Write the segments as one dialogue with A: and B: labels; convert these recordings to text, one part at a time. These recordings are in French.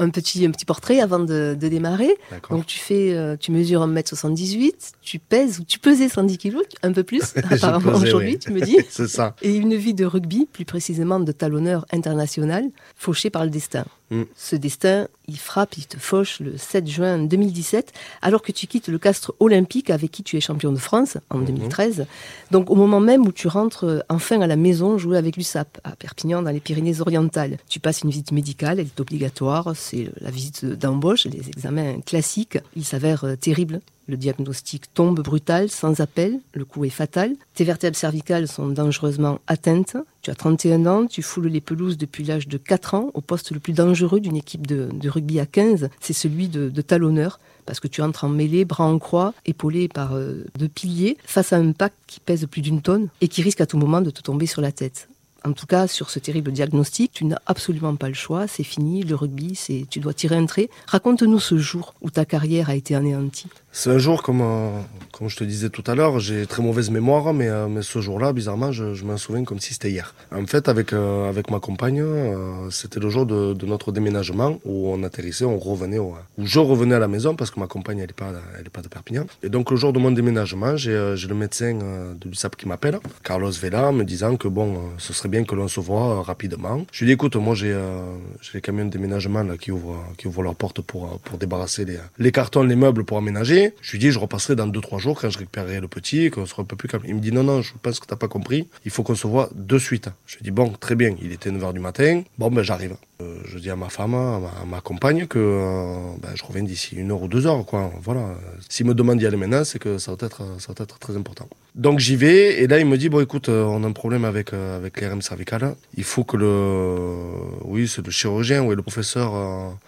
A: Un petit, un petit portrait avant de, de démarrer. Donc tu fais, euh, tu mesures 1m78, tu pèses ou tu pesais 110 kg, un peu plus apparemment aujourd'hui,
B: oui.
A: tu me dis.
B: C'est ça.
A: Et une vie de rugby, plus précisément de talonneur international, fauché par le destin.
B: Mm.
A: Ce destin, il frappe, il te fauche le 7 juin 2017, alors que tu quittes le castre olympique avec qui tu es champion de France en
B: Mhm.
A: 2013. Donc au moment même où tu rentres euh, enfin à la maison jouer avec l'USAP à Perpignan dans les Pyrénées-Orientales. Tu passes une visite médicale, elle est obligatoire, c'est la visite d'embauche, les examens classiques. Il s'avère euh, terrible. Le diagnostic tombe brutal, sans appel, le coup est fatal. Tes vertèbres cervicales sont dangereusement atteintes. Tu as 31 ans, tu foules les pelouses depuis l'âge de 4 ans, au poste le plus dangereux d'une équipe de, rugby à 15, c'est celui de, talonneur, parce que tu entres en mêlée, bras en croix, épaulé par euh, deux piliers, face à un pack qui pèse plus d'une tonne et qui risque à tout moment de te tomber sur la tête. En tout cas, sur ce terrible diagnostic, tu n'as absolument pas le choix, c'est fini, le rugby, tu dois tirer un trait. Raconte-nous ce jour où ta carrière a été anéantie.
B: C'est un jour, comme, euh, comme je te disais tout à l'heure, j'ai très mauvaise mémoire, mais, euh, mais ce jour-là, bizarrement, je, je m'en souviens comme si c'était hier. En fait, avec, euh, avec ma compagne, c'était le jour de, de notre déménagement où on atterrissait, on revenait, au, où je revenais à la maison parce que ma compagne, elle n'est pas, elle est pas de Perpignan. Et donc, le jour de mon déménagement, j'ai le médecin de l'USAP qui m'appelle, Carlos Vela, me disant que bon, ce serait bien que l'on se voit rapidement. Je lui dis, écoute, moi, j'ai les camions de déménagement là, qui, ouvrent, qui ouvrent leurs portes pour, pour débarrasser les, les cartons, les meubles pour aménager. Je lui dis, je repasserai dans 2-3 jours quand je récupérerai le petit, et qu'on sera un peu plus calme. Il me dit, non, non, je pense que t'as pas compris. Il faut qu'on se voit de suite. Je lui dis, bon, très bien. Il était 9h du matin. Bon, ben, j'arrive. Euh, je dis à ma femme, à ma, compagne que euh, ben, je reviens d'ici une heure ou deux heures, quoi. Voilà. S'il me demande d'y aller maintenant, c'est que ça va être, ça va être très important. Donc j'y vais, et là il me dit, bon écoute, euh, on a un problème avec, avec l'IRM cervicale. Il faut que le, oui, c'est le chirurgien, oui, le professeur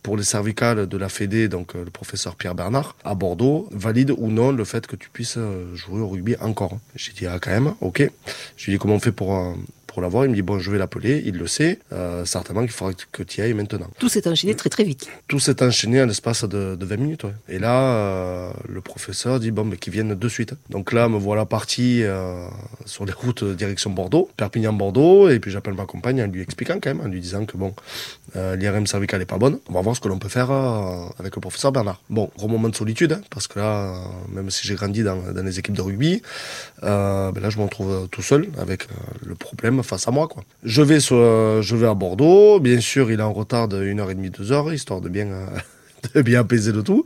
B: pour les cervicales de la Fédé, donc le professeur Pierre Bernard, à Bordeaux, valide ou non le fait que tu puisses jouer au rugby encore. J'ai dit, ah quand même, ok. Je lui dis, comment on fait pour... pour l'avoir, il me dit bon je vais l'appeler, il le sait, euh, certainement qu'il faudra que tu y ailles maintenant.
A: Tout s'est enchaîné très très vite.
B: Tout s'est enchaîné en l'espace de, de 20 minutes. ouais. Et là, euh, le professeur dit bon, mais qu'ils viennent de suite. Donc là, me voilà parti euh, sur les routes direction Bordeaux, Perpignan-Bordeaux, et puis j'appelle ma compagne en lui expliquant quand même, en lui disant que bon, l'IRM cervicale est pas bonne. On va voir ce que l'on peut faire avec le professeur Bernard. Bon, gros moment de solitude, hein, parce que là, même si j'ai grandi dans, dans les équipes de rugby, ben là, je me retrouve tout seul avec le problème face à moi. Quoi. Je vais euh, je vais à Bordeaux. Bien sûr, il est en retard de 1h30, 2h, histoire de bien, euh, de bien apaiser le tout.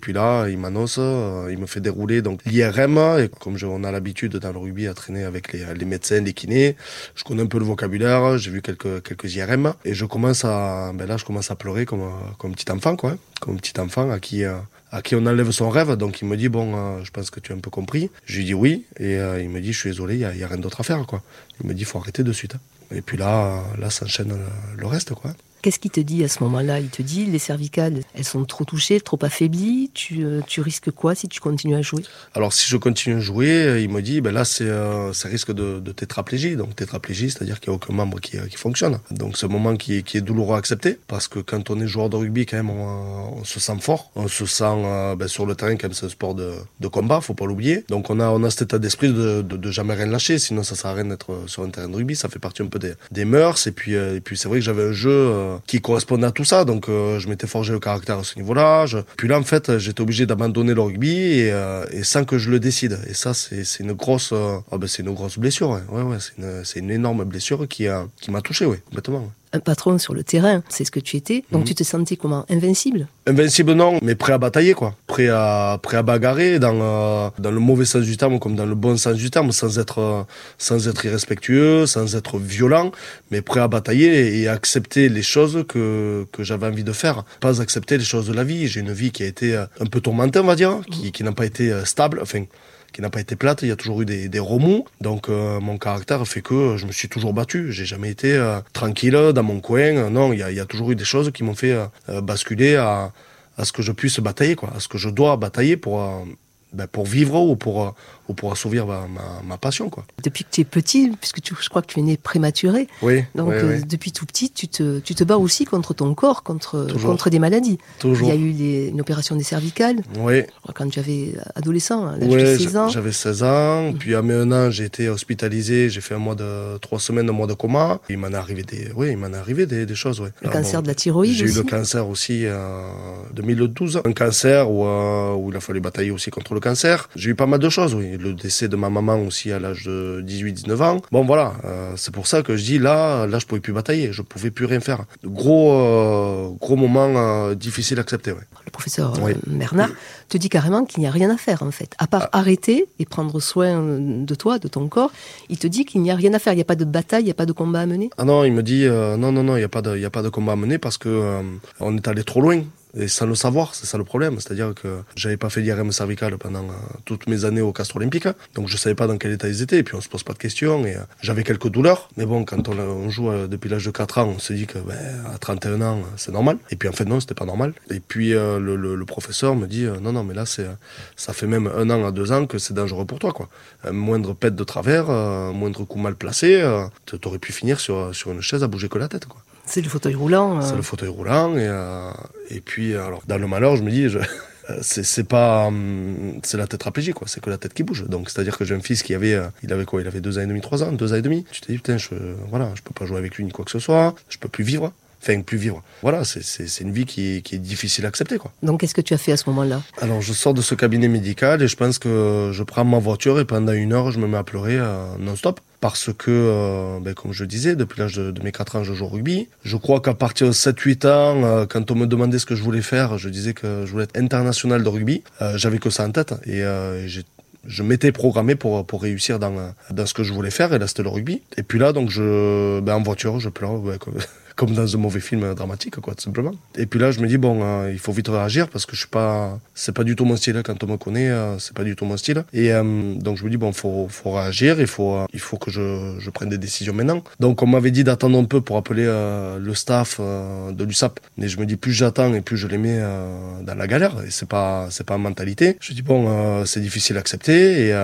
B: Puis là, il m'annonce, euh, il me fait dérouler l'IRM. Et comme on a l'habitude dans le rugby à traîner avec les, les médecins, les kinés, je connais un peu le vocabulaire. J'ai vu quelques quelques IRM et je commence à, ben là, je commence à pleurer comme un- comme petit enfant, quoi, hein. comme petit enfant à qui euh, à qui on enlève son rêve. Donc il me dit bon, euh, je pense que tu as un peu compris. Je lui dis oui et euh, il me dit je suis désolé, il y a, a rien d'autre à faire, quoi. Il me dit faut arrêter de suite. Et puis là, là s'enchaîne le reste, quoi.
A: Qu'est-ce qu'il te dit à ce moment-là? Il te dit les cervicales, elles sont trop touchées, trop affaiblies. Tu, euh, tu risques quoi si tu continues à jouer?
B: Alors si je continue à jouer, euh, il me dit, ben là c'est euh, risque de, tétraplégie. Donc tétraplégie, c'est-à-dire qu'il n'y a aucun membre qui, euh, qui fonctionne. Donc c'est un moment qui est, qui est douloureux à accepter parce que quand on est joueur de rugby, quand même, on, se sent fort, on se sent ben, sur le terrain quand même c'est un sport de, de combat, faut pas l'oublier. Donc on a on a cet état d'esprit de, de, jamais rien lâcher, sinon ça sert à rien d'être sur un terrain de rugby. Ça fait partie un peu des, des mœurs et puis et puis c'est vrai que j'avais un jeu qui correspondait à tout ça, donc euh, je m'étais forgé le caractère à ce niveau-là. Je- Puis là en fait j'étais obligé d'abandonner le rugby et, euh, et sans que je le décide. Et ça c'est une grosse euh, ah ben, c'est une grosse blessure. Ouais ouais, ouais c'est une une énorme blessure qui qui m'a touché ouais complètement. ouais.
A: Un patron sur le terrain, c'est ce que tu étais. Donc
B: Mhm.
A: tu te sentais comment? Invincible?
B: Invincible non, mais prêt à batailler quoi, prêt à prêt à bagarrer dans euh, dans le mauvais sens du terme comme dans le bon sens du terme, sans être euh, sans être irrespectueux, sans être violent, mais prêt à batailler et à accepter les choses que que j'avais envie de faire, pas accepter les choses de la vie. J'ai une vie qui a été euh, un peu tourmentée on va dire, qui qui n'a pas été stable, enfin qui n'a pas été plate. Il y a toujours eu des, des remous. Donc euh, mon caractère fait que je me suis toujours battu. J'ai jamais été euh, tranquille dans mon coin. Non, il y a, toujours eu des choses qui m'ont fait euh, basculer à, à ce que je puisse batailler, quoi, à ce que je dois batailler pour ben, pour vivre ou pour ou pour assouvir ma, ma, ma passion, quoi.
A: Depuis que tu es petit, puisque tu, je crois que tu es né prématuré,
B: Oui.
A: donc
B: oui,
A: euh,
B: oui.
A: depuis tout petit, tu te, tu te bats aussi contre ton corps, contre,
B: Toujours.
A: contre des maladies.
B: Toujours.
A: Il y a eu une opération des cervicales
B: Oui.
A: quand tu avais adolescent, à l'âge de
B: Ouais,
A: 16 ans.
B: j'avais 16 ans. Puis à mes un an, j'ai été hospitalisé. J'ai fait un mois de trois semaines, un mois de coma. Il m'en est arrivé des, oui, il m'en est arrivé des, des choses. Ouais.
A: Le
B: Ah,
A: cancer
B: bon,
A: de la thyroïde
B: J'ai eu le cancer aussi en 2012. Un cancer où, euh, où il a fallu batailler aussi contre le cancer. J'ai eu pas mal de choses, oui. Le décès de ma maman aussi à l'âge de 18-19 ans. Bon, voilà. euh, c'est pour ça que je dis là, là, je pouvais plus batailler. Je pouvais plus rien faire. Gros, euh, gros moment euh, difficile à accepter, ouais.
A: Le professeur
B: Oui.
A: Bernard te dit carrément qu'il n'y a rien à faire en fait. À part
B: Ah.
A: arrêter et prendre soin de toi, de ton corps, il te dit qu'il n'y a rien à faire. Il n'y a pas de bataille, il n'y a pas de combat à mener.
B: Ah non, il me dit euh, non, non, non, il n'y a, pas de- il y a pas de combat à mener parce que euh, on est allé trop loin. Et sans le savoir, c'est ça le problème. C'est-à-dire que j'avais pas fait d'IRM cervical pendant euh, toutes mes années au Castre Olympique. Donc je savais pas dans quel état ils étaient. Et puis on se pose pas de questions. Et euh, j'avais quelques douleurs. Mais bon, quand on, on joue depuis l'âge de 4 ans, on se dit que ben, à 31 ans, c'est normal. Et puis en fait, non, c'était pas normal. Et puis euh, le, le- le professeur me dit euh, non, non, mais là, c'est, euh, ça fait même un an à deux ans que c'est dangereux pour toi. Quoi. Un moindre pète de travers, euh, un moindre coup mal placé, euh, t'aurais pu finir sur, sur une chaise à bouger que la tête. Quoi.
A: C'est le fauteuil roulant. euh,
B: C'est le fauteuil roulant. Et, euh, et puis, alors, dans le malheur, je me dis, je, c'est c'est pas. hum, C'est la tétraplégie, quoi. C'est que la tête qui bouge. Donc, c'est-à-dire que j'ai un fils qui avait. Il avait quoi? Il avait deux ans et demi, trois ans, deux ans et demi. Tu te dis, putain, je, voilà, je peux pas jouer avec lui ni quoi que ce soit. Je peux plus vivre. Enfin, plus vivre. Voilà, c'est- une vie qui est, qui est difficile à accepter, quoi.
A: Donc qu'est-ce que tu as fait à ce moment-là?
B: Alors, je sors de ce cabinet médical et je pense que je prends ma voiture et pendant une heure, je me mets à pleurer euh, non-stop. Parce que, euh, ben, comme je disais, depuis l'âge de, de mes 4 ans, je joue au rugby. Je crois qu'à partir de 7-8 ans, euh, quand on me demandait ce que je voulais faire, je disais que je voulais être international de rugby. Euh, J'avais que ça en tête et euh, j'ai je m'étais programmé pour, pour réussir dans, dans ce que je voulais faire, et là c'était le rugby. Et puis là, donc, je, ben, en voiture, je pleure, ouais, comme, dans un mauvais film dramatique, quoi, tout simplement. Et puis là, je me dis, bon, euh, il faut vite réagir parce que je suis pas, c'est pas du tout mon style, hein, quand on me connaît, euh, c'est pas du tout mon style. Et euh, donc, je me dis, bon, faut, faut réagir, il faut, il faut que je, je prenne des décisions maintenant. Donc, on m'avait dit d'attendre un peu pour appeler le staff de l'USAP. Mais je me dis, plus j'attends et plus je les mets dans la galère. Et c'est pas, c'est pas mentalité. Je dis, bon, c'est difficile à accepter.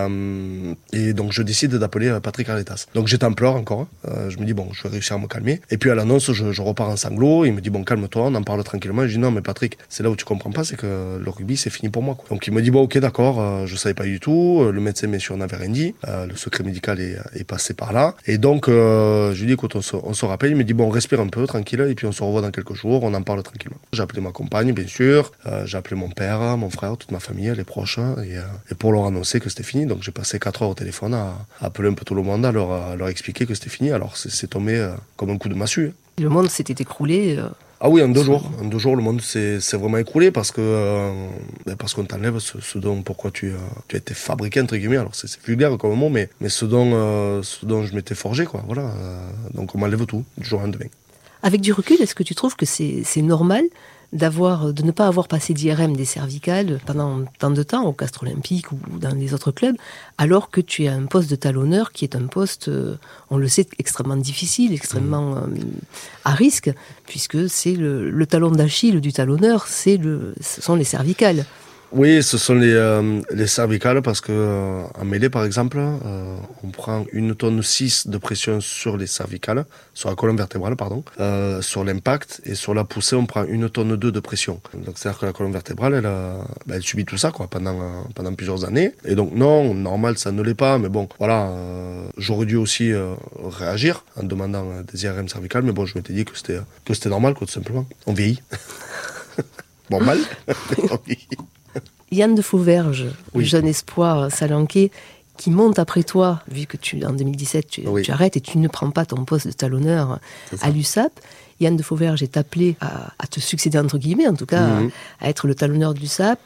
B: Et, donc, je décide d'appeler Patrick Arletas. Donc, j'étais en pleurs encore. hein. Je me dis, bon, je vais réussir à me calmer. Et puis, à l'annonce, je repars en sanglots. Il me dit, bon, calme-toi, on en parle tranquillement. Je dis, non, mais Patrick, c'est là où tu comprends pas, c'est que le rugby, c'est fini pour moi. Donc, il me dit, bon, ok, d'accord, euh, je savais pas du tout. Euh, Le médecin, bien sûr, n'avait rien dit. Euh, le secret médical est, est passé par là. Et donc, euh, je lui dis, écoute, on se, on se rappelle. Il me dit, bon, respire un peu, tranquille, et puis on se revoit dans quelques jours, on en parle tranquillement. J'ai appelé ma compagne, bien sûr. J'ai appelé mon père, mon frère, toute ma famille, les proches. hein, Et, et pour leur annoncer que c'était fini. Donc, j'ai passé 4 heures au téléphone à, appeler un peu tout le monde, à leur, à leur expliquer que c'était fini. Alors, c'est tombé comme un coup de massue.
A: Le monde s'était écroulé. euh,
B: Ah oui, en deux jours. En deux jours, le monde s'est vraiment écroulé parce que euh, ben parce qu'on t'enlève ce, ce dont pourquoi tu, euh, tu as été fabriqué entre guillemets. Alors c'est vulgaire comme mot, mais mais ce dont euh, ce dont je m'étais forgé quoi. Voilà. Donc on m'enlève tout du jour au lendemain.
A: Avec du recul, est-ce que tu trouves que c'est c'est normal d'avoir, de ne pas avoir passé d'IRM des cervicales pendant tant de temps au Castre Olympique ou dans les autres clubs, alors que tu as un poste de talonneur qui est un poste, euh, on le sait, extrêmement difficile, extrêmement euh, à risque, puisque c'est le, le talon d'Achille du talonneur, c'est le, ce sont les cervicales.
B: Oui, ce sont les, euh, les cervicales parce que euh, en mêlée, par exemple, euh, on prend une tonne 6 de pression sur les cervicales, sur la colonne vertébrale, pardon, euh, sur l'impact, et sur la poussée, on prend une tonne 2 de pression. Donc, c'est-à-dire que la colonne vertébrale, elle, euh, ben, elle subit tout ça quoi, pendant, euh, pendant plusieurs années. Et donc, non, normal, ça ne l'est pas, mais bon, voilà, euh, j'aurais dû aussi euh, réagir en demandant des IRM cervicales, mais bon, je m'étais dit que c'était que c'était normal, quoi, tout simplement. On vieillit. bon, mal.
A: Yann de Fauverge,
B: Oui.
A: le jeune espoir salanquais, qui monte après toi, vu que tu, en 2017, tu,
B: Oui.
A: tu arrêtes et tu ne prends pas ton poste de talonneur à l'USAP. Yann de Fauverge est appelé à, à te succéder, entre guillemets, en tout cas,
B: Mhm.
A: à, à être le talonneur de l'USAP.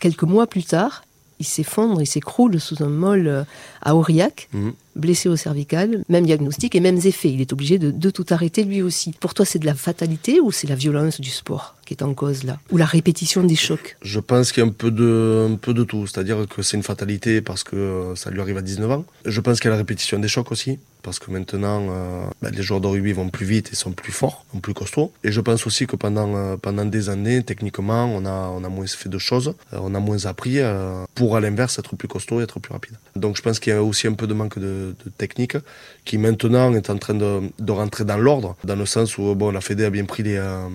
A: Quelques mois plus tard, il s'effondre, il s'écroule sous un mol euh, à Aurillac.
B: Mhm.
A: Blessé au cervical, même diagnostic et mêmes effets. Il est obligé de, tout arrêter lui aussi. Pour toi, c'est de la fatalité ou c'est la violence du sport qui est en cause là? Ou la répétition des chocs?
B: Je pense qu'il y a un peu de, un peu de tout. C'est-à-dire que c'est une fatalité parce que ça lui arrive à 19 ans. Je pense qu'il y a la répétition des chocs aussi parce que maintenant euh, ben, les joueurs de rugby vont plus vite et sont plus forts, sont plus costauds. Et je pense aussi que pendant euh, pendant des années, techniquement, on a on a moins fait de choses, euh, on a moins appris euh, pour à l'inverse être plus costaud et être plus rapide. Donc je pense qu'il y a aussi un peu de manque de, de technique qui maintenant est en train de, de rentrer dans l'ordre, dans le sens où bon la Fédé a bien pris les euh,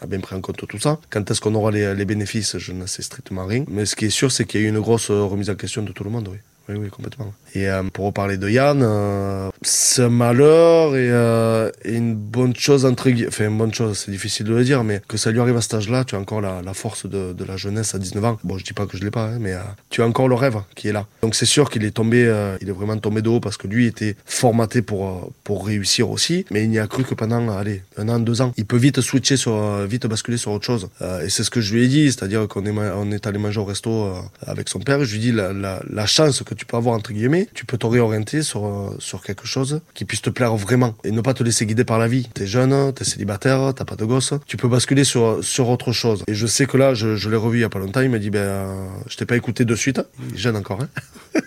B: a bien pris en compte tout ça. Quand est-ce qu'on aura les, les bénéfices, je ne sais strictement rien. Mais ce qui est sûr, c'est qu'il y a eu une grosse remise en question de tout le monde. Oui, oui, complètement. Et euh, pour reparler de Yann, euh, c'est un malheur et, euh, et, une bonne chose, entre guillemets. Enfin, une bonne chose, c'est difficile de le dire, mais que ça lui arrive à cet âge-là, tu as encore la, la force de, de, la jeunesse à 19 ans. Bon, je dis pas que je l'ai pas, hein, mais euh, tu as encore le rêve qui est là. Donc c'est sûr qu'il est tombé, euh, il est vraiment tombé de haut parce que lui était formaté pour, euh, pour réussir aussi, mais il n'y a cru que pendant, allez, un an, deux ans. Il peut vite switcher sur, vite basculer sur autre chose. et c'est ce que je lui ai dit, c'est-à-dire qu'on est, on est allé manger au resto avec son père, je lui ai dit la, la, la chance que tu peux avoir entre guillemets, tu peux te réorienter sur, euh, sur quelque chose qui puisse te plaire vraiment et ne pas te laisser guider par la vie. T'es jeune, t'es célibataire, t'as pas de gosse, tu peux basculer sur, sur autre chose. Et je sais que là, je, l'ai revu il y a pas longtemps, il m'a dit, ben, euh, je t'ai pas écouté de suite. Il est jeune encore, hein.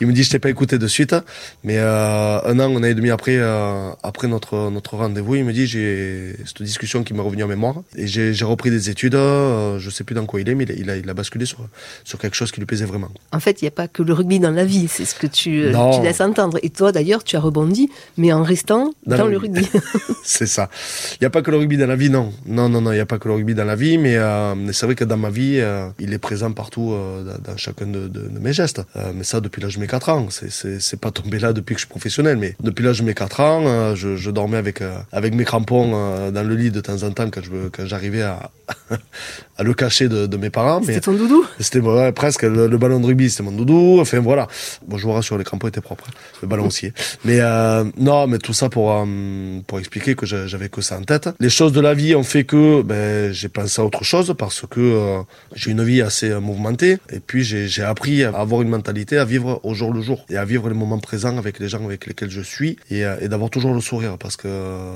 B: il me dit, je t'ai pas écouté de suite, mais euh, un an, un an et demi après, euh, après notre, notre rendez-vous, il me dit, j'ai cette discussion qui m'est revenue en mémoire et j'ai repris des études, je sais plus dans quoi il est, mais il a basculé sur, sur quelque chose qui lui plaisait vraiment.
A: En fait, il n'y a pas que le rugby dans la vie, c'est ce que tu, tu, laisses entendre. Et toi, d'ailleurs, tu as rebondi, mais en restant dans, dans le rugby.
B: c'est ça. Il n'y a pas que le rugby dans la vie, non. Non, non, non, il n'y a pas que le rugby dans la vie, mais euh, c'est vrai que dans ma vie, euh, il est présent partout euh, dans, chacun de, de, de mes gestes. Euh, mais ça, depuis l'âge de mes 4 ans. C'est pas tombé là depuis que je suis professionnel, mais depuis l'âge de mes 4 ans, euh, je, je, dormais avec, euh, avec mes crampons dans le lit de temps en temps quand j'arrivais à, à le cacher de, de mes parents.
A: C'était ton doudou?
B: C'était ouais, presque le, le, ballon de rugby, c'était mon doudou. Enfin voilà. Bon, je vous rassure, les crampons étaient propres. Le ballon aussi. Mais euh, non, mais tout ça pour euh, pour expliquer que j'avais que ça en tête. Les choses de la vie ont fait que ben, j'ai pensé à autre chose parce que euh, j'ai une vie assez mouvementée et puis j'ai appris à avoir une mentalité à vivre au jour le jour et à vivre les moments présents avec les gens avec lesquels je suis et, d'avoir toujours le sourire parce que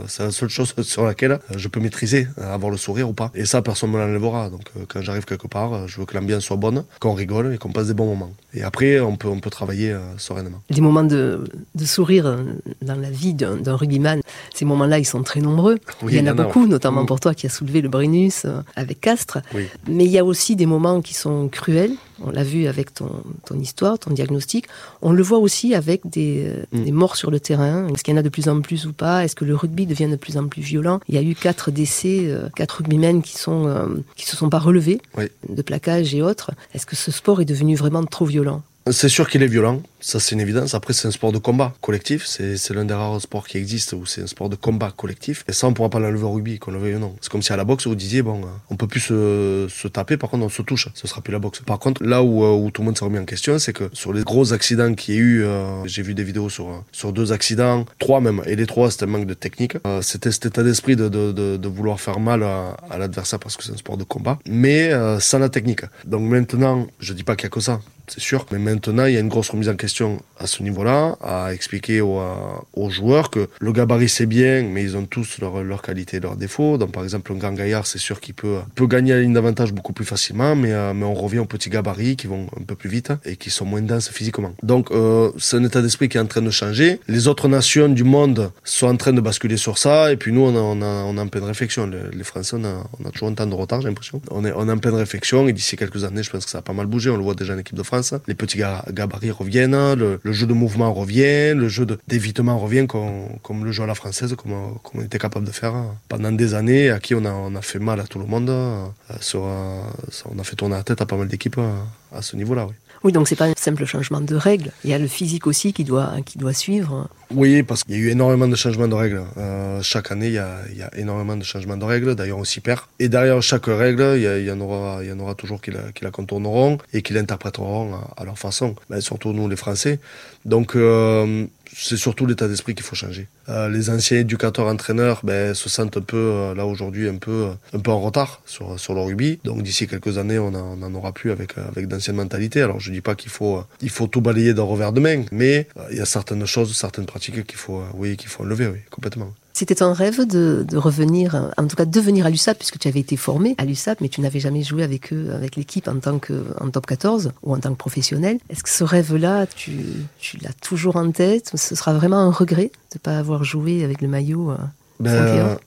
B: c'est la seule chose sur laquelle je peux maîtriser avoir le sourire ou pas. Et ça, personne me l'enlèvera. Donc quand j'arrive quelque part, je veux que l'ambiance soit bonne, qu'on rigole et qu'on passe des bons moments. Et après, on peut, on peut travailler euh, sereinement.
A: Les moments de, de sourire dans la vie d'un rugbyman, ces moments-là, ils sont très nombreux. Oui, il y en a, beaucoup, notamment mmh. pour toi qui as soulevé le Brennus euh, avec Castres.
B: Oui.
A: Mais il y a aussi des moments qui sont cruels. On l'a vu avec ton, ton, histoire, ton diagnostic. On le voit aussi avec des, mmh. des morts sur le terrain. Est-ce qu'il y en a de plus en plus ou pas? Est-ce que le rugby devient de plus en plus violent? Il y a eu quatre décès, quatre rugbymen qui, sont, euh, qui se sont pas relevés
B: oui.
A: de plaquage et autres. Est-ce que ce sport est devenu vraiment trop violent?
B: C'est sûr qu'il est violent, ça c'est une évidence. Après, c'est un sport de combat collectif. C'est l'un des rares sports qui existent où c'est un sport de combat collectif. Et ça, on pourra pas l'enlever au rugby, qu'on le veuille ou non. C'est comme si à la boxe, vous disiez, bon, on peut plus se, se, taper, par contre, on se touche. Ce sera plus la boxe. Par contre, là où, où tout le monde s'est remis en question, c'est que sur les gros accidents qu'il y a eu, euh, j'ai vu des vidéos sur, sur deux accidents, trois même, et les trois, c'était un manque de technique. Euh, c'était cet état d'esprit de, de, vouloir faire mal à, l'adversaire parce que c'est un sport de combat, mais euh, sans la technique. Donc maintenant, je dis pas qu'il y a que ça c'est sûr. Mais maintenant, il y a une grosse remise en question à ce niveau-là, à expliquer aux, aux, joueurs que le gabarit c'est bien, mais ils ont tous leurs leur qualités et leurs défauts. Donc par exemple, un grand gaillard, c'est sûr qu'il peut, peut gagner la ligne d'avantage beaucoup plus facilement, mais, euh, mais on revient aux petits gabarits qui vont un peu plus vite et qui sont moins denses physiquement. Donc euh, c'est un état d'esprit qui est en train de changer. Les autres nations du monde sont en train de basculer sur ça, et puis nous, on, a, en pleine réflexion. Les, Français, on a, toujours un temps de retard, j'ai l'impression. On est, on est en pleine réflexion, et d'ici quelques années, je pense que ça a pas mal bougé. On le voit déjà en équipe de France. Les petits gabarits reviennent, le, jeu de mouvement revient, le jeu d'évitement revient comme, le jeu à la française, comme, on était capable de faire pendant des années, à qui on a, fait mal à tout le monde. Euh, sur, euh, on a fait tourner la tête à pas mal d'équipes euh, à ce niveau-là. Oui.
A: Oui, donc c'est pas un simple changement de règles. Il y a le physique aussi qui doit, suivre.
B: Oui, parce qu'il y a eu énormément de changements de règles. Euh, chaque année, il y, a, énormément de changements de règles. D'ailleurs, on s'y perd. Et derrière chaque règle, il y, en, aura, toujours qui la, qui la contourneront et qui l'interpréteront à, à, leur façon. Mais surtout nous, les Français. Donc, euh, c'est surtout l'état d'esprit qu'il faut changer. Euh, les anciens éducateurs entraîneurs ben, se sentent un peu euh, là aujourd'hui un peu un peu en retard sur sur le rugby. Donc d'ici quelques années, on en, aura plus avec avec d'anciennes mentalités. Alors je dis pas qu'il faut il faut tout balayer d'un revers de main, mais il y a certaines choses, certaines pratiques qu'il faut oui qu'il faut enlever, complètement.
A: C'était un rêve de, revenir, en tout cas de venir à l'USAP, puisque tu avais été formé à l'USAP, mais tu n'avais jamais joué avec eux, avec l'équipe en tant que en top 14 ou en tant que professionnel. Est-ce que ce rêve-là, tu, l'as toujours en tête? Ce sera vraiment un regret de ne pas avoir joué avec le maillot euh, ben,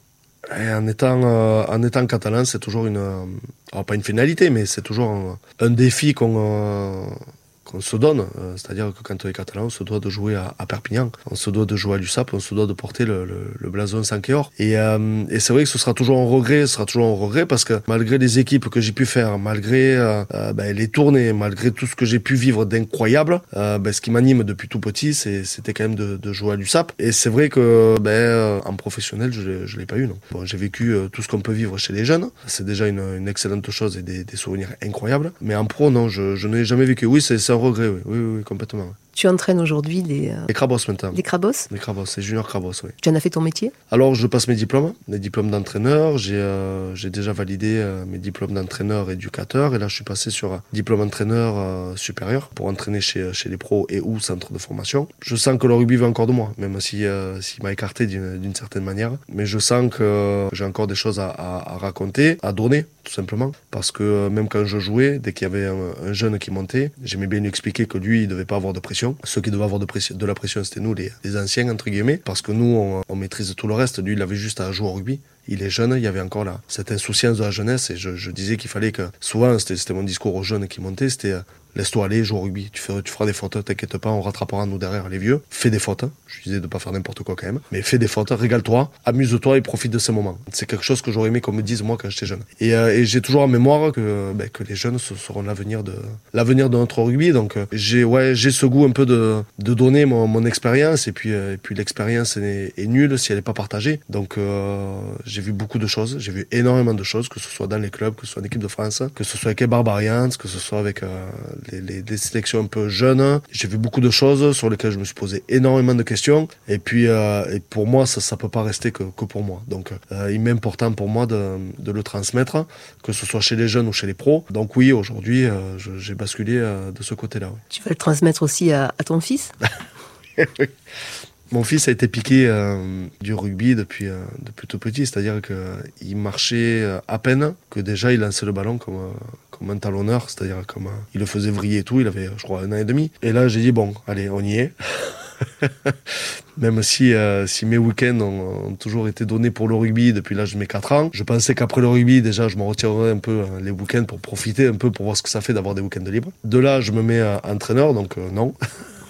B: en étant, euh, en étant catalan, c'est toujours une, euh, pas une finalité, mais c'est toujours un, un défi qu'on qu'on se donne. Euh, c'est-à-dire que quand on est catalan, on se doit de jouer à, Perpignan, on se doit de jouer à l'USAP, on se doit de porter le, blason 5 et euh, et c'est vrai que ce sera toujours un regret, ce sera toujours un regret parce que malgré les équipes que j'ai pu faire, malgré euh, ben, les tournées, malgré tout ce que j'ai pu vivre d'incroyable, ben, ce qui m'anime depuis tout petit, c'était quand même de, jouer à l'USAP. Et c'est vrai que ben, en professionnel, je ne l'ai pas eu. Bon, j'ai vécu tout ce qu'on peut vivre chez les jeunes. C'est déjà une, excellente chose et des, des, souvenirs incroyables. Mais en pro, non, je, je n'ai jamais vécu. Oui, c'est un regret, oui, oui, oui complètement.
A: Tu entraînes aujourd'hui les...
B: Euh, les crabos maintenant.
A: Les crabos
B: Les crabos, c'est junior crabos, oui.
A: Tu en as fait ton métier?
B: Alors, je passe mes diplômes, mes diplômes d'entraîneur. J'ai euh, déjà validé euh, mes diplômes d'entraîneur éducateur. Et là, je suis passé sur un diplôme entraîneur supérieur pour entraîner chez, chez les pros et ou centres de formation. Je sens que le rugby veut encore de moi, même si s'il m'a écarté d'une certaine manière. Mais je sens que j'ai encore des choses à, à, raconter, à donner, tout simplement. Parce que même quand je jouais, dès qu'il y avait un, un jeune qui montait, j'aimais bien lui expliquer que lui, il devait pas avoir de pression ceux qui devaient avoir de, la pression, c'était nous, les, anciens, entre guillemets, parce que nous, on, maîtrise tout le reste. Lui, il avait juste à jouer au rugby il est jeune, il y avait encore là cette insouciance de la jeunesse et je, disais qu'il fallait que souvent c'était mon discours aux jeunes qui montaient, c'était euh, laisse-toi aller, joue au rugby, tu, feras des fautes, t'inquiète pas, on rattrapera nous derrière les vieux, fais des fautes, je disais de pas faire n'importe quoi quand même, mais fais des fautes, régale-toi, amuse-toi et profite de ces moments. C'est quelque chose que j'aurais aimé qu'on me dise moi quand j'étais jeune. Et, euh, j'ai toujours en mémoire que, ben, que les jeunes seront l'avenir de l'avenir de notre rugby, donc euh, j'ai ouais j'ai ce goût un peu de, de donner mon, mon expérience et puis et puis l'expérience est, est, nulle si elle n'est pas partagée. Donc j'ai vu beaucoup de choses j'ai vu énormément de choses, que ce soit dans les clubs, que ce soit en équipe de France, que ce soit avec les Barbarians, que ce soit avec euh, les, sélections un peu jeunes. J'ai vu beaucoup de choses sur lesquelles je me suis posé énormément de questions. Et puis, euh, et pour moi, ça ne peut pas rester que, que pour moi. Donc, euh, il m'est important pour moi de, de, le transmettre, que ce soit chez les jeunes ou chez les pros. Donc oui, aujourd'hui, j'ai basculé de ce côté-là.
A: Tu vas le transmettre aussi à, à ton fils?
B: Mon fils a été piqué euh, du rugby depuis, euh, depuis tout petit, c'est-à-dire qu'il marchait euh, à peine, que déjà il lançait le ballon comme, comme un talonneur, c'est-à-dire comme il le faisait vriller et tout, il avait je crois un an et demi. Et là j'ai dit bon, allez, on y est. Même si, si mes week-ends ont, toujours été donnés pour le rugby depuis l'âge de mes 4 ans, je pensais qu'après le rugby, déjà, je me retirerais un peu les week-ends pour profiter un peu, pour voir ce que ça fait d'avoir des week-ends libres. De là, je me mets entraîneur, donc non.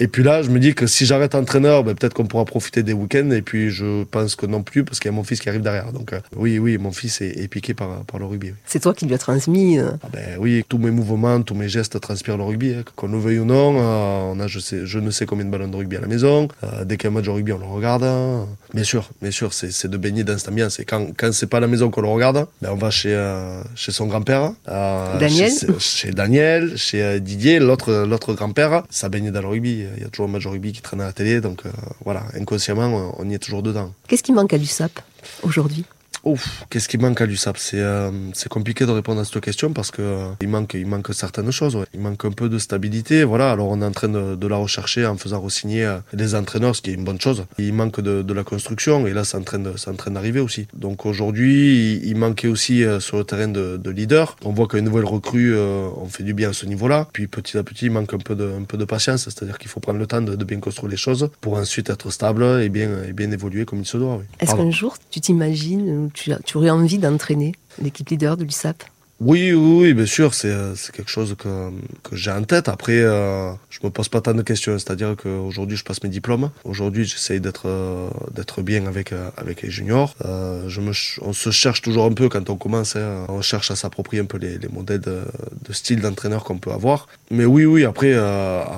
B: Et puis là, je me dis que si j'arrête entraîneur, ben, peut-être qu'on pourra profiter des week-ends. Et puis je pense que non plus, parce qu'il y a mon fils qui arrive derrière. Donc euh, oui, oui, mon fils est, piqué par, par le rugby.
A: C'est toi qui lui as transmis euh.
B: ah ben, Oui, tous mes mouvements, tous mes gestes transpirent le rugby. Hein. Qu'on le veuille ou non, euh, on a je, sais, je ne sais combien de ballons de rugby à la maison. dès qu'il y a un match de rugby, on le regarde. Bien sûr, bien sûr, c'est de baigner dans cette ambiance. Et quand, quand c'est pas à la maison qu'on le regarde, ben, on va chez, chez son grand-père.
A: Daniel
B: chez, chez, Daniel, chez Didier, l'autre grand-père. Ça baigne dans le il y a toujours un match de rugby qui traîne à la télé, donc euh, voilà, inconsciemment, on y est toujours dedans.
A: Qu'est-ce qui manque à l'USAP aujourd'hui?
B: Ouf, qu'est-ce qui manque à l'USAP? C'est euh, c'est compliqué de répondre à cette question parce que euh, il manque il manque certaines choses. Ouais. Il manque un peu de stabilité. Voilà. Alors on est en train de, de la rechercher en faisant re-signer euh, des entraîneurs, ce qui est une bonne chose. Il manque de, de la construction et là c'est en train d'arriver aussi. Donc aujourd'hui il, il, manquait aussi sur le terrain de, de leader. On voit qu'une nouvelle recrue on fait du bien à ce niveau-là. Puis petit à petit il manque un peu de un peu de patience, c'est-à-dire qu'il faut prendre le temps de, de, bien construire les choses pour ensuite être stable et bien et bien évoluer comme il se doit. Oui.
A: Est-ce qu'un jour tu t'imagines tu, aurais envie d'entraîner l'équipe leader de l'USAP?
B: Oui, oui, bien sûr, c'est euh, quelque chose que, j'ai en tête. Après, euh, je me pose pas tant de questions. C'est-à-dire qu'aujourd'hui, je passe mes diplômes. Aujourd'hui, j'essaye d'être euh, bien avec euh, avec les juniors. On se cherche toujours un peu quand on commence. Hein. on cherche à s'approprier un peu les, les modèles de, style d'entraîneur qu'on peut avoir. mais oui, oui, après,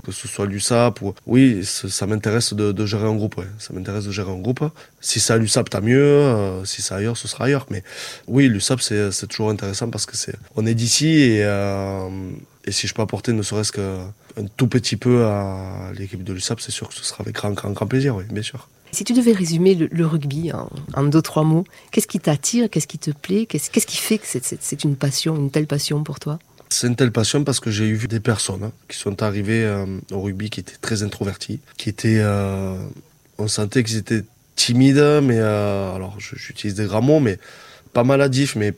B: que ce soit l'USAP ou. Oui, ça m'intéresse de, gérer un groupe. Ça m'intéresse de gérer un groupe. Si c'est à l'USAP, tant mieux. Euh, si c'est ailleurs, ce sera ailleurs. Mais oui, l'USAP, c'est toujours intéressant parce que c'est. On est d'ici et, euh, et si je peux apporter ne serait-ce qu'un tout petit peu à l'équipe de l'USAP, c'est sûr que ce sera avec grand, grand, grand plaisir, oui, bien sûr.
A: Si tu devais résumer le, rugby en, deux, trois mots, qu'est-ce qui t'attire, qu'est-ce qui te plaît, qu'est-ce qui fait que c'est une passion, une telle passion pour toi?
B: C'est une telle passion parce que j'ai eu des personnes hein, qui sont arrivées euh, au rugby qui étaient très introverties, qui étaient, euh, on sentait qu'ils étaient timides, mais euh, alors j'utilise des grands mots, mais pas maladifs, mais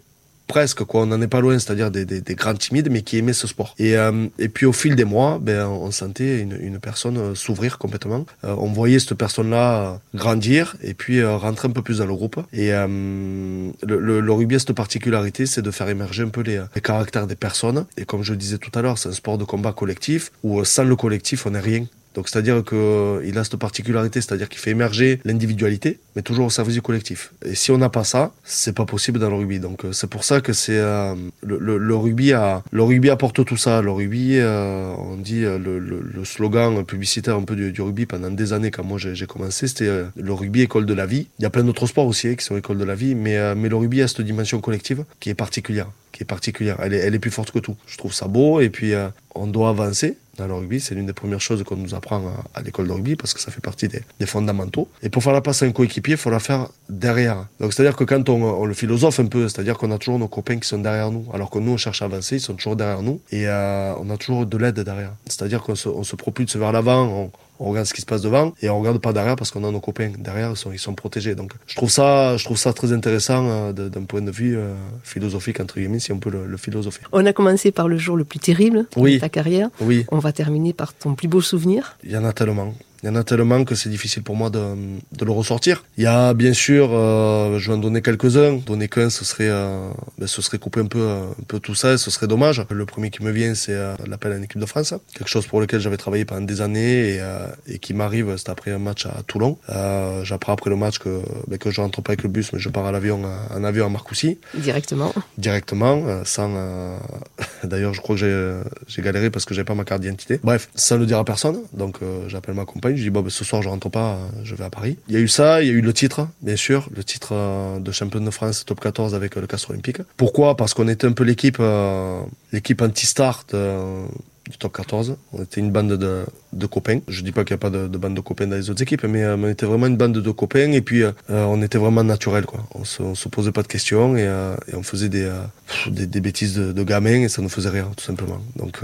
B: presque, quoi. On n'en est pas loin, c'est-à-dire des, grands timides, mais qui aimaient ce sport. Et, euh, et puis au fil des mois, ben, on sentait une, personne euh, s'ouvrir complètement. On voyait cette personne-là grandir et puis rentrer un peu plus dans le groupe. Et le, le, le, cette particularité, c'est de faire émerger un peu les, les, caractères des personnes. Et comme je disais tout à l'heure, c'est un sport de combat collectif où sans le collectif, on n'est rien. Donc c'est-à-dire qu'il euh, a cette particularité, c'est-à-dire qu'il fait émerger l'individualité, mais toujours au service du collectif. Et si on n'a pas ça, c'est pas possible dans le rugby. Donc euh, c'est pour ça que c'est euh, le, le, le, rugby a, le rugby apporte tout ça. Le rugby, on dit le, le, slogan publicitaire un peu du, du, rugby pendant des années quand moi j'ai commencé, c'était le rugby école de la vie. Il y a plein d'autres sports aussi hein, qui sont école de la vie, mais mais le rugby a cette dimension collective qui est particulière, qui est particulière. Elle est, elle est plus forte que tout. Je trouve ça beau et puis on doit avancer dans le rugby. C'est l'une des premières choses qu'on nous apprend à, l'école de rugby parce que ça fait partie des, fondamentaux. Et pour faire la passe à un coéquipier, il faut la faire derrière. Donc c'est-à-dire que quand on, le philosophe un peu, c'est-à-dire qu'on a toujours nos copains qui sont derrière nous, alors que nous on cherche à avancer, ils sont toujours derrière nous et euh, on a toujours de l'aide derrière. C'est-à-dire qu'on se, propulse vers l'avant, regarde ce qui se passe devant et on regarde pas derrière parce qu'on a nos copains derrière, ils sont, ils sont protégés. Donc je trouve ça, je trouve ça très intéressant euh, d'un point de vue euh, philosophique entre guillemets, si on peut le, philosopher.
A: On a commencé par le jour le plus terrible de ta carrière.
B: Oui.
A: On va terminer par ton plus beau souvenir.
B: Il y en a tellement. Il y en a tellement que c'est difficile pour moi de, de, le ressortir. Il y a bien sûr, euh, je vais en donner quelques-uns. Donner qu'un, ce serait, euh, ben, ce serait couper un peu, un peu tout ça, et ce serait dommage. Le premier qui me vient, c'est euh, l'appel à l'équipe de France, quelque chose pour lequel j'avais travaillé pendant des années et, euh, et qui m'arrive, c'est après un match à Toulon. Euh, j'apprends après le match que ben, que je rentre pas avec le bus, mais je pars à l'avion, en avion à Marcoussis.
A: Directement.
B: Directement, sans. D'ailleurs, je crois que j'ai galéré parce que j'avais pas ma carte d'identité. Bref, sans le dire à personne. Donc, j'appelle ma compagne je dis, ben, ce soir, je rentre pas, je vais à Paris. Il y a eu ça, il y a eu le titre, bien sûr, le titre euh, de champion de France top 14 avec euh, le Castre Olympique. Pourquoi? Parce qu'on était un peu l'équipe, euh, l'équipe anti-start du top 14. On était une bande de, copains. Je dis pas qu'il n'y a pas de, de, bande de copains dans les autres équipes, mais euh, on était vraiment une bande de copains et puis euh, on était vraiment naturel. Quoi. On se, se posait pas de questions et, euh, on faisait des, des, des, bêtises de, de, gamins et ça nous faisait rire tout simplement. Donc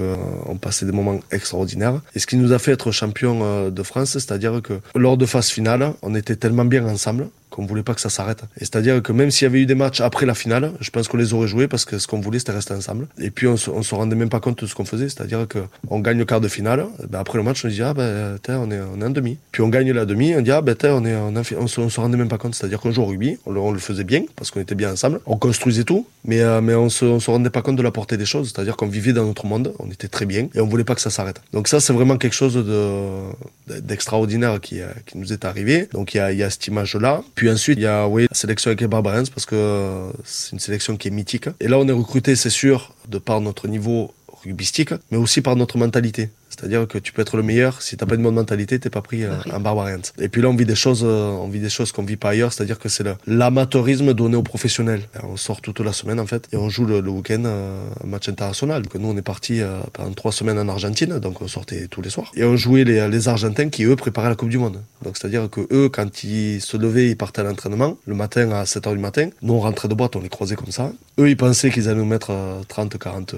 B: on passait des moments extraordinaires. Et ce qui nous a fait être champion de France, c'est-à-dire que lors de phase finale, on était tellement bien ensemble qu'on voulait pas que ça s'arrête. Et c'est-à-dire que même s'il y avait eu des matchs après la finale, je pense qu'on les aurait joués parce que ce qu'on voulait c'était rester ensemble. Et puis on se, se rendait même pas compte de ce qu'on faisait, c'est-à-dire que on gagne le quart de finale, ben après le match on dit ah ben on est, on est en demi. Puis on gagne la demi, on dit ah ben on est on, se, on se rendait même pas compte, c'est-à-dire qu'on joue au rugby, on le, faisait bien parce qu'on était bien ensemble, on construisait tout, mais euh, mais on se, se rendait pas compte de la portée des choses, c'est-à-dire qu'on vivait dans notre monde, on était très bien et on voulait pas que ça s'arrête. Donc ça c'est vraiment quelque chose de d'extraordinaire qui, qui nous est arrivé. Donc il y a, y a cette image là. Puis ensuite il y a oui la sélection avec les Barbarians parce que c'est une sélection qui est mythique. Et là on est recruté c'est sûr de par notre niveau rugbystique, mais aussi par notre mentalité. C'est-à-dire que tu peux être le meilleur, si t'as pas une bonne mentalité, t'es pas pris euh, en barbarian. Et puis là, on vit des choses, euh, on vit des choses qu'on vit pas ailleurs, c'est-à-dire que c'est l'amateurisme donné aux professionnels. on sort toute la semaine en fait et on joue le, week-end euh, un match international. Donc nous, on est parti pendant trois semaines en Argentine, donc on sortait tous les soirs et on jouait les, les Argentins qui eux préparaient la Coupe du Monde. Donc c'est-à-dire que eux, quand ils se levaient, ils partaient à l'entraînement le matin à 7 h du matin. Nous, on rentrait de boîte, on les croisait comme ça. Eux, ils pensaient qu'ils allaient nous mettre 30, 40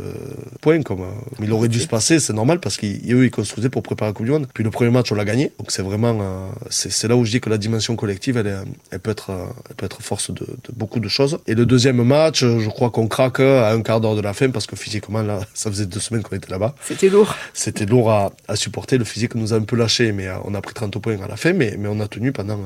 B: points, comme il aurait dû se passer. C'est normal parce qu'ils eux, ils construisaient pour préparer la Coupe du Monde. Puis le premier match, on l'a gagné. Donc c'est vraiment, euh, c'est là où je dis que la dimension collective, elle, est, elle peut être, euh, elle peut être force de, de, beaucoup de choses. Et le deuxième match, je crois qu'on craque à un quart d'heure de la fin parce que physiquement, là, ça faisait deux semaines qu'on était là-bas.
A: C'était lourd.
B: C'était lourd à, à, supporter. Le physique nous a un peu lâché, mais euh, on a pris 30 points à la fin, mais, mais on a tenu pendant,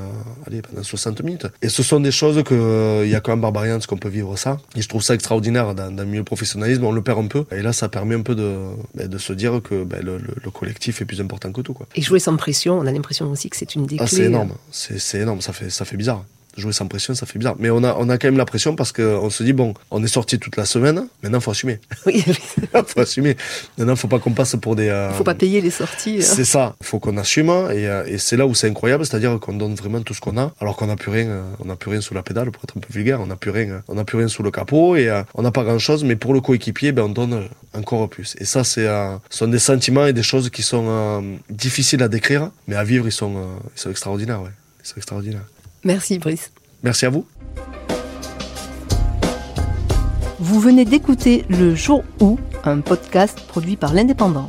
B: allez, pendant 60 minutes. Et ce sont des choses que, il y a quand même Barbarians qu'on peut vivre ça. Et je trouve ça extraordinaire dans, dans le milieu professionnalisme. On le perd un peu. Et là, ça permet un peu de, ben, de se dire que ben, le, le, collectif est plus important que tout. Quoi.
A: Et jouer sans pression, on a l'impression aussi que c'est une des
B: ah, C'est énorme, c'est énorme, ça fait, ça fait bizarre. Jouer sans pression, ça fait bizarre. Mais on a, on a quand même la pression parce qu'on se dit, bon, on est sorti toute la semaine, maintenant faut assumer.
A: Oui,
B: faut assumer. Maintenant, faut pas qu'on passe pour des.
A: Euh... Faut pas payer les sorties. Hein.
B: C'est ça. Faut qu'on assume et, euh, et c'est là où c'est incroyable, c'est-à-dire qu'on donne vraiment tout ce qu'on a, alors qu'on n'a plus rien, euh, on n'a plus rien sous la pédale pour être un peu vulgaire, on n'a plus rien, on n'a plus rien sous le capot et on n'a pas grand-chose, mais pour le coéquipier, ben on donne encore plus. Et ça, c'est sont des sentiments et des choses qui sont difficiles à décrire, mais à vivre, ils sont, ils sont extraordinaires, ouais. Ils sont extraordinaires.
A: Merci Brice.
B: Merci à vous.
A: Vous venez d'écouter Le Jour où, un podcast produit par l'Indépendant.